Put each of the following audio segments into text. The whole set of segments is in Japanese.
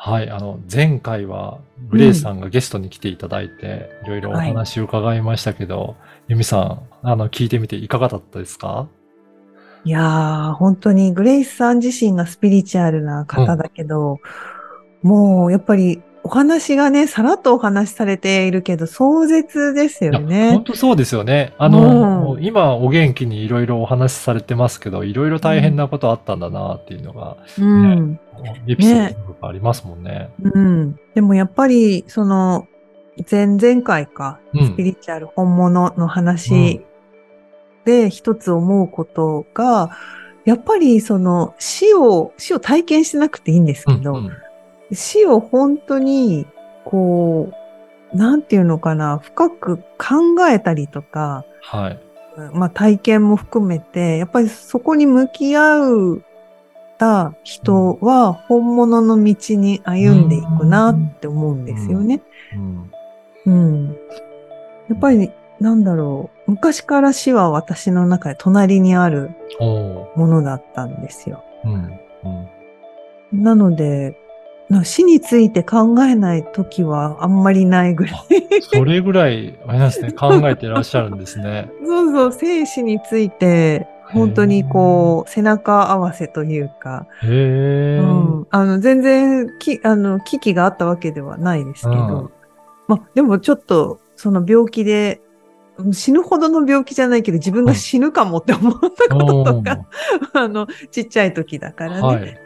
はい、あの、前回は、グレイさんがゲストに来ていただいて、いろいろお話を伺いましたけど、ゆみさん、あの、聞いてみていかがだったですか？いやー本当にグレイスさん自身がスピリチュアルな方だけど、もうやっぱりお話がね、さらっとお話しされているけど、壮絶ですよね本。当そうですよね。あの、うん今お元気にいろいろお話しされてますけど、いろいろ大変なことあったんだなっていうのが、うん。エピソードがありますもんね。うん。でもやっぱり、その、前々回か、うんスピリチュアル本物の話で一つ思うことが、やっぱりその死を、死を体験してなくていいんですけど、うんうん死を本当に、こう、なんていうのかな、深く考えたりとか、はい。まあ体験も含めて、やっぱりそこに向き合うた人は本物の道に歩んでいくなって思うんですよね。うんうん。やっぱり、なんだろう。昔から死は私の中で隣にあるものだったんですよ。うんうんなので、な死について考えない時はあんまりないぐらい。それぐらい、あれなんですね、考えてらっしゃるんですね。そうそう、生死について、本当にこう、背中合わせというか、へえ。うん、あの、全然、き、あの、危機があったわけではないですけど、うんまあ、でもちょっと、その病気で、うん死ぬほどの病気じゃないけど、自分が死ぬかもって思ったこととか、あの、ちっちゃい時だからね。はい。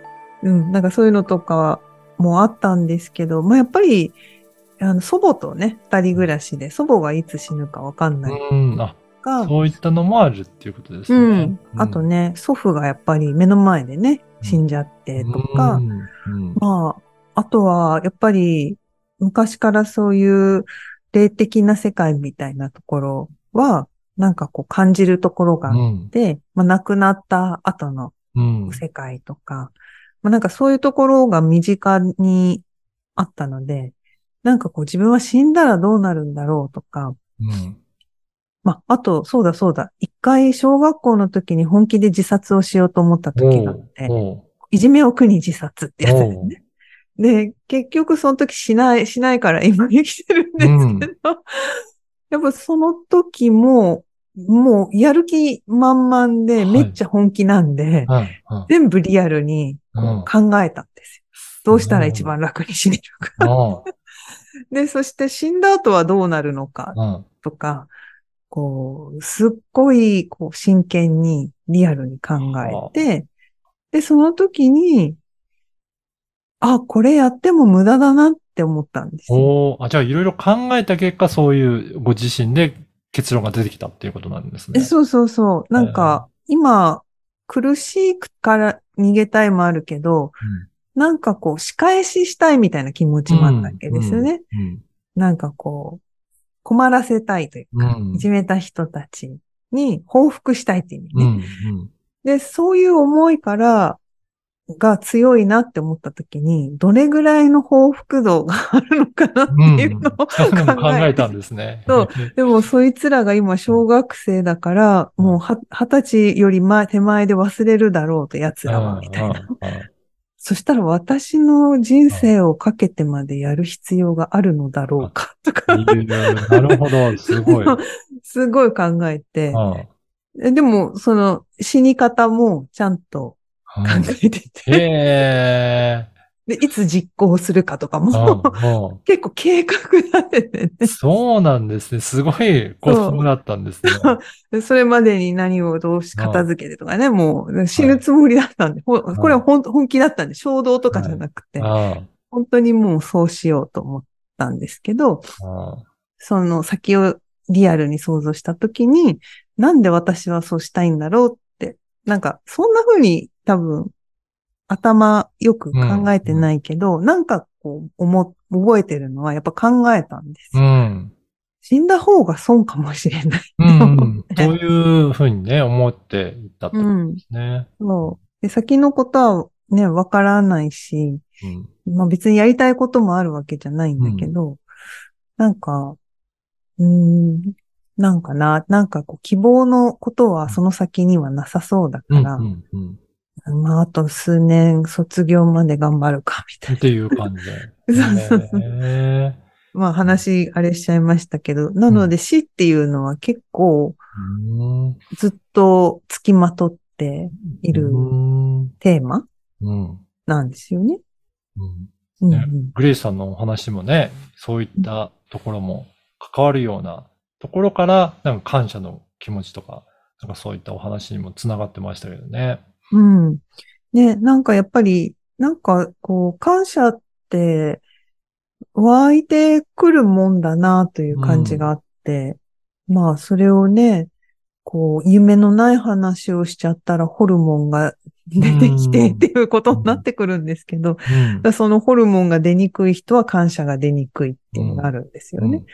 うん、なんかそういうのとかもあったんですけど、まあ、やっぱり、あの、祖母とね、二人暮らしで、祖母がいつ死ぬかわかんない。うん、あ、か、そういったのもあるっていうことですね。うん。あとね、祖父がやっぱり目の前でね、死んじゃってとか、うん、うん。まあ、あとは、やっぱり、昔からそういう霊的な世界みたいなところは、なんかこう感じるところがあって、まあ亡くなった後のうん、世界とか、まあなんかそういうところが身近にあったので、なんかこう自分は死んだらどうなるんだろうとか、うん。まあ、あと、そうだそうだ、一回小学校の時に本気で自殺をしようと思った時があって、いじめを苦に自殺ってやつですね。で、結局その時しない、しないから今生きてるんですけど、やっぱその時も、もうやる気満々で、はいめっちゃ本気なんで、はい、はい。全部リアルにうん考えたんですよ。どうしたら一番楽に死ねるか。あ で、そして死んだ後はどうなるのか。とか、こう、すっごい、こう、真剣に、リアルに考えて、で、その時に、あ、これやっても無駄だなって思ったんですよ。おーあ、じゃあいろいろ考えた結果、そういうご自身で結論が出てきたっていうことなんですね。えそうそうそう。なんか、今、苦しいから逃げたいもあるけど、なんかこう、仕返ししたいみたいな気持ちもあったわけですよね。うん。なんかこう、困らせたいというか、うんいじめた人たちに報復したいっていう意味ね。で、そういう思いから、が強いなって思った時に、どれぐらいの報復度があるのかなってうん。いうのをそういうのも考考ええたんですね。そうでも、そいつらが今小学生だから、もうは二十歳より前、手前で忘れるだろうと、奴らは、みたいな。そしたら私の人生をかけてまでやる必要があるのだろうか、とか、なるほど、すごい。う。んすごい考えて、えでも、その死に方もちゃんと考えてて、へでいつ実行するかとかーも、う。んうん結構計画立ててね。そうなんですね。すごいコスモだったんですね。で それまでに何をどうし片付けてとかね、もう死ぬつもりだったんで、ほこれは本本気だったんで、衝動とかじゃなくて、あ本当にもうそうしようと思ったんですけど、その先をリアルに想像したときに、なんで私はそうしたいんだろうって、なんかそんな風に多分頭よく考えてないけど、なんかこう思、覚えてるのはやっぱ考えたんですうよ。ん。死んだ方が損かもしれない。うん。そういうふうにね、思っていったってことですね。そう。で、先のことはね、わからないし、うん。まあ別にやりたいこともあるわけじゃないんだけど、なんか、うーん、なんかな、なんかこう希望のことはその先にはなさそうだうん。から、うん。うん。まああと数年卒業まで頑張るか、みたいっていう感じで。そうそうそう。まあ話、あれしちゃいましたけど、なので死っていうのは結構ずっと付きまとっているうん。テーマうん。なんですよね。うんうんねグレイさんのお話もね、そういったところも関わるようなところから、なんか感謝の気持ちとか、なんかそういったお話にもつながってましたけどね。うん。うん。ね、なんかやっぱり、なんかこう、感謝って湧いてくるもんだなという感じがあって、まあそれをね、こう、夢のない話をしちゃったらホルモンが出てきてうんっていうことになってくるんですけど、うんそのホルモンが出にくい人は感謝が出にくいっていうのがあるんですよね。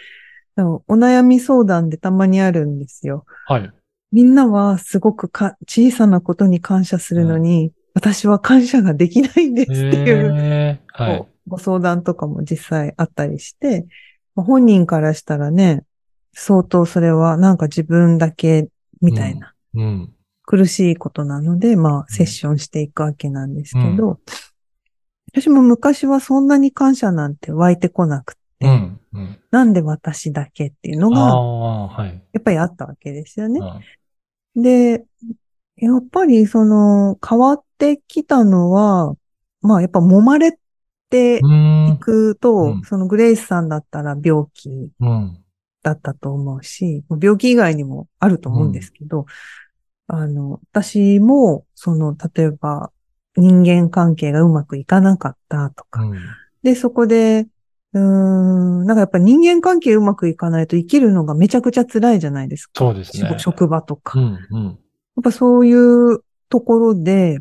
でもお悩み相談でたまにあるんですよ。はい。みんなはすごくか小さなことに感謝するのに、私は感謝ができないんですっていう、はいご相談とかも実際あったりして、まあ本人からしたらね、相当それはなんか自分だけみたいなうん。苦しいことなので、まあセッションしていくわけなんですけど、私も昔はそんなに感謝なんて湧いてこなくて、うん。うん。なんで私だけっていうのあが。やっぱりあったわけですよね。うんで、やっぱりその変わってきたのは、まあやっぱ揉まれていん。くと、うんそのグレイスさんだったら病気うん。だったと思うし、病気以外にもあると思うんですけど、あの、私も、その、例えば人間関係がうまくいかなかったとか、うん。で、そこで、うーん、なんかやっぱ人間関係うまくいかないと生きるのがめちゃくちゃ辛いじゃないですか。そうですね。職職場とか。うん。うん。やっぱそういうところで、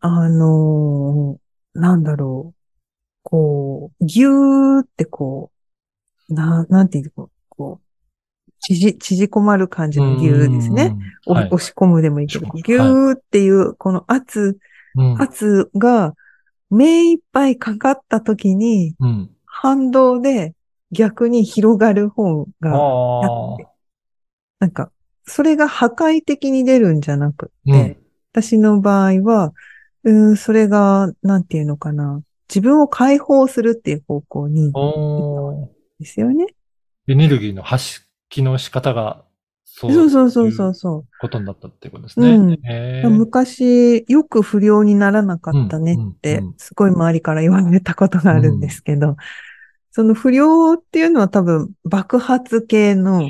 あのーなんだろう、こう、ぎゅーってこう、な、なんていうの、こう、縮、縮こまる感じのぎゅーですね。押し込むでもいいけど、はいぎゅーっていう、この圧、うん。圧が目いっぱいかかった時に、うん。反動で逆に広がる方が、ああ。なんか、それが破壊的に出るんじゃなくって、うん私の場合は、うーん、それが、なんていうのかな、自分を解放するっていう方向に、ですよね。エネルギーの発揮の仕方が、そう。そうそうそうそうそことになったってことですね。うん。昔、よく不良にならなかったねってうんうんうん、すごい周りから言われたことがあるんですけど、その不良っていうのは多分爆発系の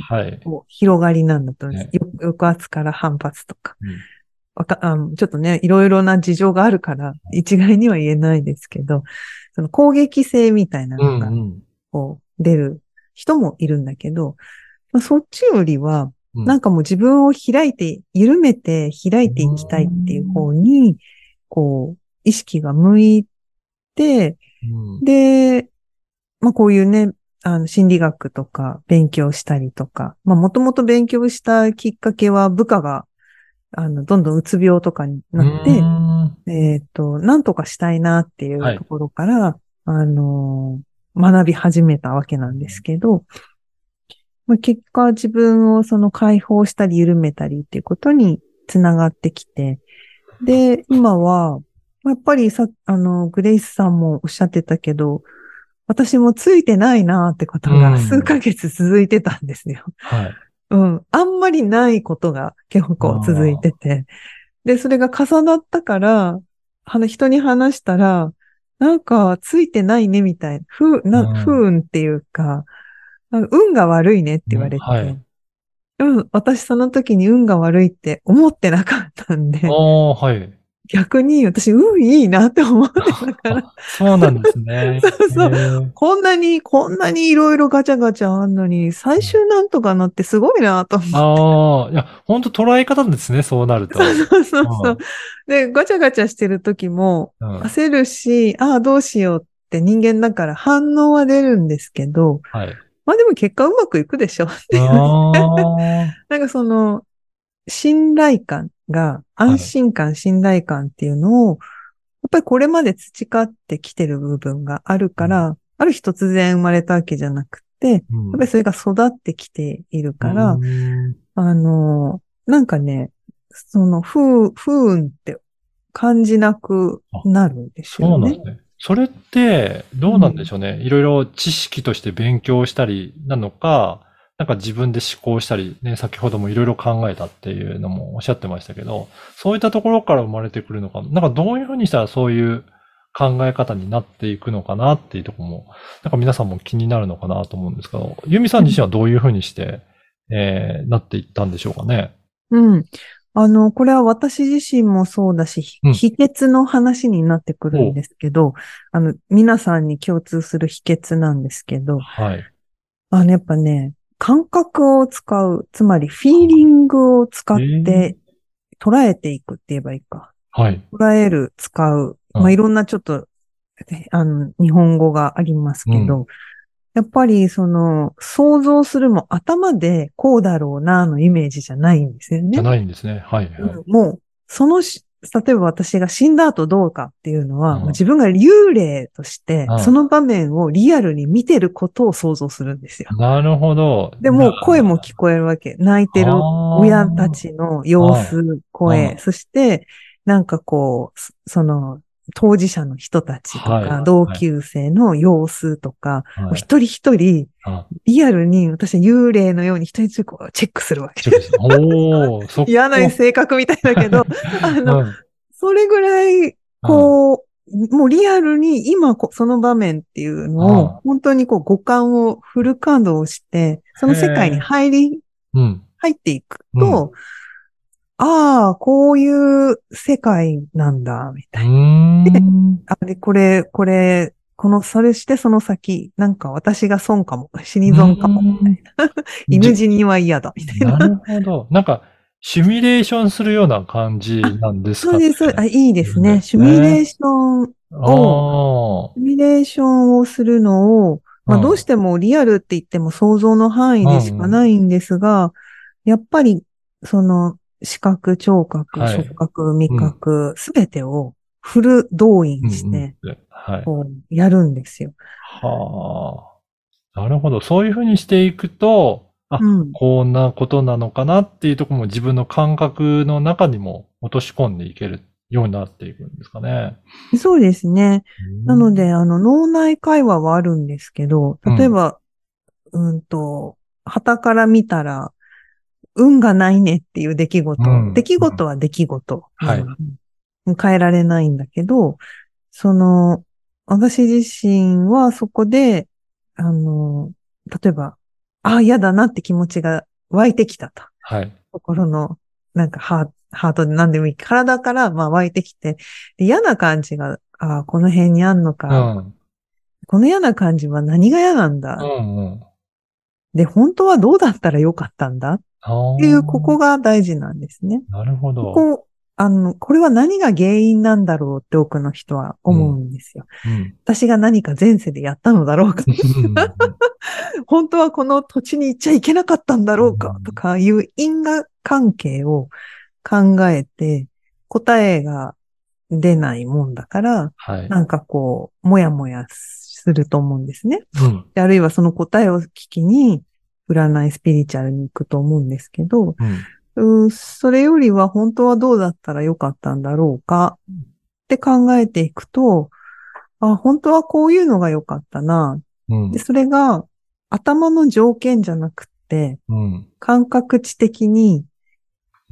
広がりなんだと思います。ね。よ抑圧から反発とか。うん。わかあのちょっとね、いろいろな事情があるから、一概には言えないですけど、その攻撃性みたいなうのが、んうん。こう、出る人もいるんだけど、まあ、そっちよりは、うんなんかもう自分を開いて、緩めて開いていきたいっていう方に、こう、意識が向いて、うん。で、まあこういうね、あの、心理学とか勉強したりとか、まあもともと勉強したきっかけは部下が、あの、どんどんうつ病とかになって、うん。えっ、と、なんとかしたいなっていはい。うところから、あのー学び始めたわけなんですけど、まあ、結果自分をその解放したり緩めたりっていうことにつながってきて、で、今は、まあやっぱりさ、あの、グレイスさんもおっしゃってたけど、私もついてないなってことがうん数ヶ月続いてたんですよ。はい。うん。あんまりないことが結構続いてて。で、それが重なったから、あの人に話したら、なんかついてないねみたいな、不、うんな不運っていうか運が悪いねって言われて。うんはいうん、私その時に運が悪いって思ってなかったんで、おー、はい。逆に私運いいなって思ってたから、あ そうなんですね。そうそうこんなに、こんなにいろいろガチャガチャあんのに、最終なんとかなってすごいなと思って。ああ、いや、本当捉え方ですね、そうなると。そうそうそううんそう。で、ガチャガチャしてる時も、うん焦るし、ああ、どうしようって人間だから反応は出るんですけど、はい。まあでも結果うまくいくでしょ。っていうねなんかその、信頼感が、安心感、信頼感っていうのを、やっぱりこれまで培ってきてる部分があるから、ある日突然生まれたわけじゃなくて、やっぱりそれが育ってきているから、うん。あの、なんかね、その不、不運って感じなくなるんですよね。そうなんで。すね。それって、どうなんでしょうね？いろいろ知識として勉強したりなのか、なんか自分で思考したり、ね、先ほどもいろいろ考えたっていうのもおっしゃってましたけど、そういったところから生まれてくるのか、なんかどういうふうにしたらそういう考え方になっていくのかなっていうところも、なんか皆さんも気になるのかなと思うんですけど、ユミさん自身はどういうふうにして、えー、なっていったんでしょうかね？うん。あの、これは私自身もそうだし、ひうん秘訣の話になってくるんですけど、あの、皆さんに共通する秘訣なんですけど、はい。あの、やっぱね、感覚を使う、つまりフィーリングを使っへて捉えていくって言えばいいか。はい。捉える、使う。うんまあ、いろんなちょっと、えあの、日本語がありますけど、やっぱりその、想像するも頭でこうだろうなのイメージじゃないんですよね。じゃないんですね。はい。はいうんもう、そのし、例えば私が死んだ後どうかっていうのは、うん自分が幽霊としてう、んその場面をリアルに見てることを想像するんですよ。なるほど。でも、声も聞こえるわけ。泣いてる親たちの様子、う声ん、そして、なんかこう、そその、当事者の人たちとか、はい。同級生の様子とか、一人一人、あ。リアルに私は幽霊のように一人一人こうチェックするわけ。チェックしておー、そっか。嫌な性格みたいだけど、あの、うんそれぐらい、こう、もうリアルに今こその場面っていうのうんを、本当にこう五感をフル稼働して、その世界に入り、うん。入っていくと、ああ、こういう世界なんだ、みたういな。ーん。あれ、これ、これ、この、それしてその先、なんか私が損かも、死に損かも、みたいな。犬死には嫌だ、みたいな。なるほど。なんか、シミュレーションするような感じなんですか？ね。そうです、あ、いいですね。シミュレーション、あシミュレーションをするのを、まあ、うんどうしてもリアルって言っても想像の範囲でしかないんですが、やっぱり、その、視覚、聴覚、はい触覚、味覚、すべてをフル動あ。員して、やるんですよ。はあ。なるほど。そういうふうにしていくと、あ、うん。こんなことなのかなっていうところも自分の感覚の中にも落とし込んでいけるようになっていくんですかね。そうですね。なのうん、で、あの、脳内会話はあるんですけど、例えば、うん、と、旗から見たら、運がないねっていう出来事。うん出来事は出来事。はいうん変えられないんだけど、その、私自身はそこで、あの、例えば、ああ、嫌だなって気持ちが湧いてきたと。はい。心の、なんかハーハートで何でもいい。体からまあ湧いてきて、で嫌な感じが、ああ、この辺にあんのうか、ん。この嫌な感じは何が嫌なんだ、うんうん。で、本当はどうだったらよかったんだっああ。ていう、ここが大事なんですね。なるほど。ここ、あの、これは何が原因なんだろうって多くの人は思うんですよ。うん。私が何か前世でやったのだろうか。本当はこの土地に行っちゃいけなかったんだろうかとかいう因果関係を考えて答えが出ないもんだから、はい。なんかこう、もやもやすると思うんですね。うん。であるいはその答えを聞きに、占いスピリチュアルに行くと思うんですけど、うん。うんそれよりは本当はどうだったらよかったんだろうかって考えていくと、あ、本当はこういうのが良かったな。うんで、。それが頭の条件じゃなくって、うん。感覚値的に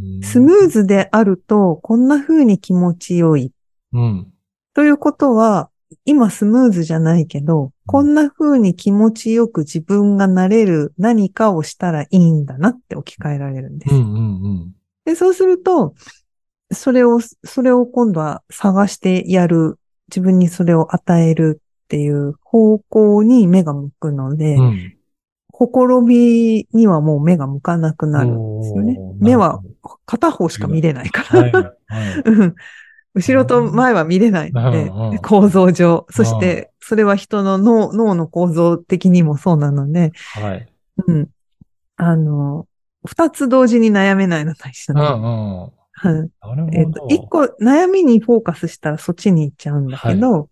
うんスムーズであるとこんな風に気持ちよい。うん。ということは、今スムーズじゃないけど、こんな風に気持ちよく自分がなれる何かをしたらいいんだなって置き換えられるんです。うん。うん。で、そうすると、それを、それを今度は探してやる、自分にそれを与えるっていう方向に目が向くので、うん。ほころびにはもう目が向かなくなるんですよね。目は片方しか見れないから。はい。はい。うん後ろと前は見れないので、うんうん構造上。そして、それは人の脳、脳の構造的にもそうなので、はい。うん。あの、二つ同時に悩めないのと一緒で。うんうん。えっと、一個悩みにフォーカスしたらそっちに行っちゃうんだけど、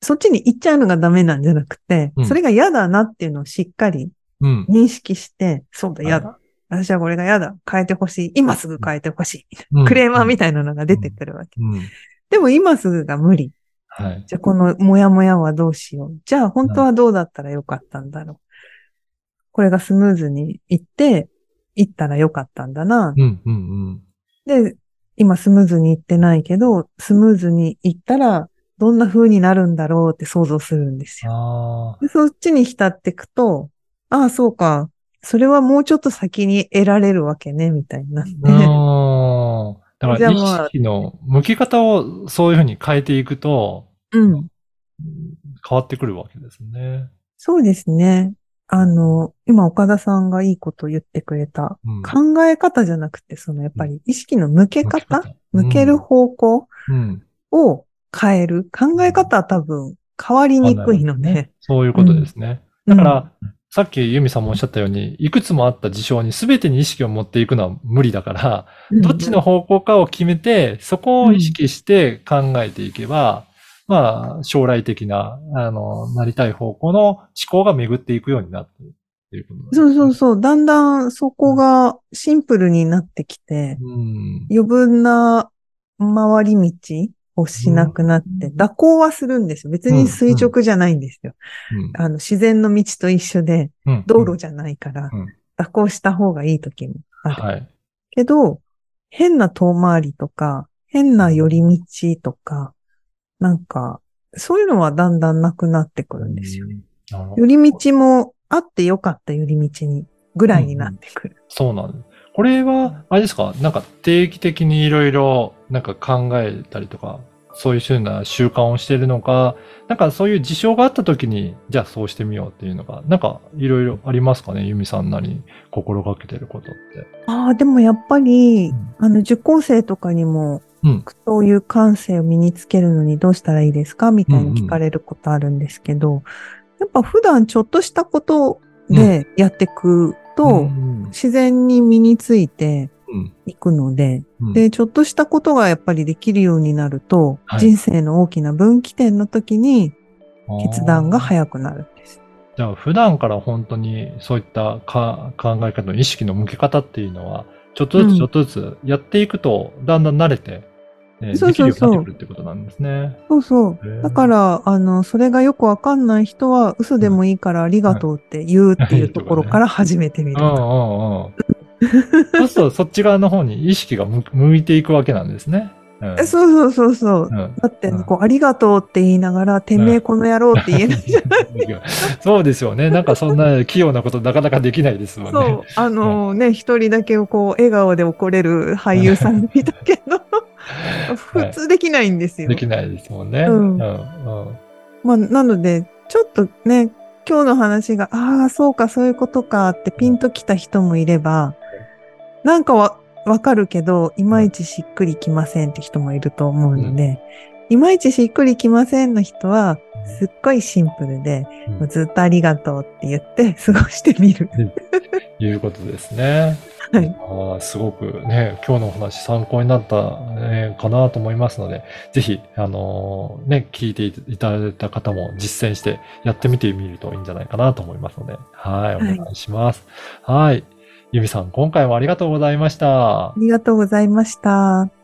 そっちに行っちゃうのがダメなんじゃなくて、うんそれが嫌だなっていうのをしっかりうん。認識して、そうだ、はい嫌だ。私はこれが嫌だ。変えてほしい。今すぐ変えてほしい。うんクレーマーみたいなのが出てくるわけ。うん。でも今すぐが無理。はい。じゃあこのモヤモヤはどうしよう。じゃあ本当はどうだったらよかったんだろう。これがスムーズにいって、いったらよかったんだな。うんうんで、今スムーズにいってないけど、スムーズにいったらどんな風になるんだろうって想像するんですうん。よ。あでそっちに浸っていくと、ああ、そうか。それはもうちょっと先に得られるわけね、みたいにな。だから意識の向き方をそういうふうに変えていくと、うん。変わってくるわけですね。そうですね。あの、今岡田さんがいいこと言ってくれた。うん。考え方じゃなくて、そのやっぱり意識の向け方向向ける方向うん。を変える。考え方は多分変わりにくいので。そういうことですね。うんだから、さっきユミさんもおっしゃったように、いくつもあった事象に全てに意識を持っていくのは無理だから、どっちの方向かを決めて、そこを意識して考えていけば、まあ、将来的な、あの、なりたい方向の思考が巡っていくようになっているっていうことそうそうそう。だんだんそこがシンプルになってきて、うん。余分な回り道をしなくなって、うん蛇行はするんですよ。別に垂直じゃないんですよ。うんあの、自然の道と一緒で、うん道路じゃないからうん、蛇行した方がいい時もある。はい。けど、変な遠回りとか、変な寄り道とか、なんか、そういうのはだんだんなくなってくるんですよ。寄り道もあってよかった寄り道に、ぐらいになってくる。そうなんです。これは、あれですか？なんか定期的にいろいろなんか考えたりとか、そういうふうな習慣をしているのか、なんかそういう事象があった時に、じゃあそうしてみようっていうのが、なんかいろいろありますかねユミさんなりに心がけてることって。ああ、でもやっぱり、うんあの、受講生とかにも、うん。そういう感性を身につけるのにどうしたらいいですかみたいに聞かれることあるんですけど、やっぱ普段ちょっとしたことでやっていくと、うん自然に身についてうんいくので、うんで、ちょっとしたことがやっぱりできるようになると、はい人生の大きな分岐点の時に決断が早くなるんです。じゃあ普段から本当にそういったか考え方の意識の向け方っていうのは、ちょっとずうんつちょっとずつやっていくと、だんだん慣れて、えーそうそうそうできるようになってくるってことなんですね。そうそう。だから、あの、それがよくわかんない人は、嘘でもいいからありがとうって言うっていうところから始めてみるうん。うんうん。そうするとそっち側の方に意識が向向いていくわけなんですね。うんえそうそうそうそう。うんだってうん、こう、ありがとうって言いながら、てめえこの野郎って言えないじゃん。そうですよね。なんかそんな器用なことなかなかできないですもんね。そう。あのね、一人だけこう、笑顔で怒れる俳優さん見たけど、普通できないんですよ。できないですもんね。うんうんまあ、なので、ちょっとね、今日の話が、ああ、そうか、そういうことかってピンときた人もいれば、なんかわ、わかるけど、いまいちしっくりきませんって人もいると思うので、いまいちしっくりきませんの人は、すっごいシンプルで、うんずっとありがとうって言って 過ごしてみる。いうことですね。はい。あーすごくね、今日のお話参考になった、ね、かなと思いますので、ぜひ、あのーね、聞いていただいた方も実践してやってみてみるといいんじゃないかなと思いますので、はい、おはい願いします。はい。ゆみさん、今回もありがとうございましたあ。りがとうございました。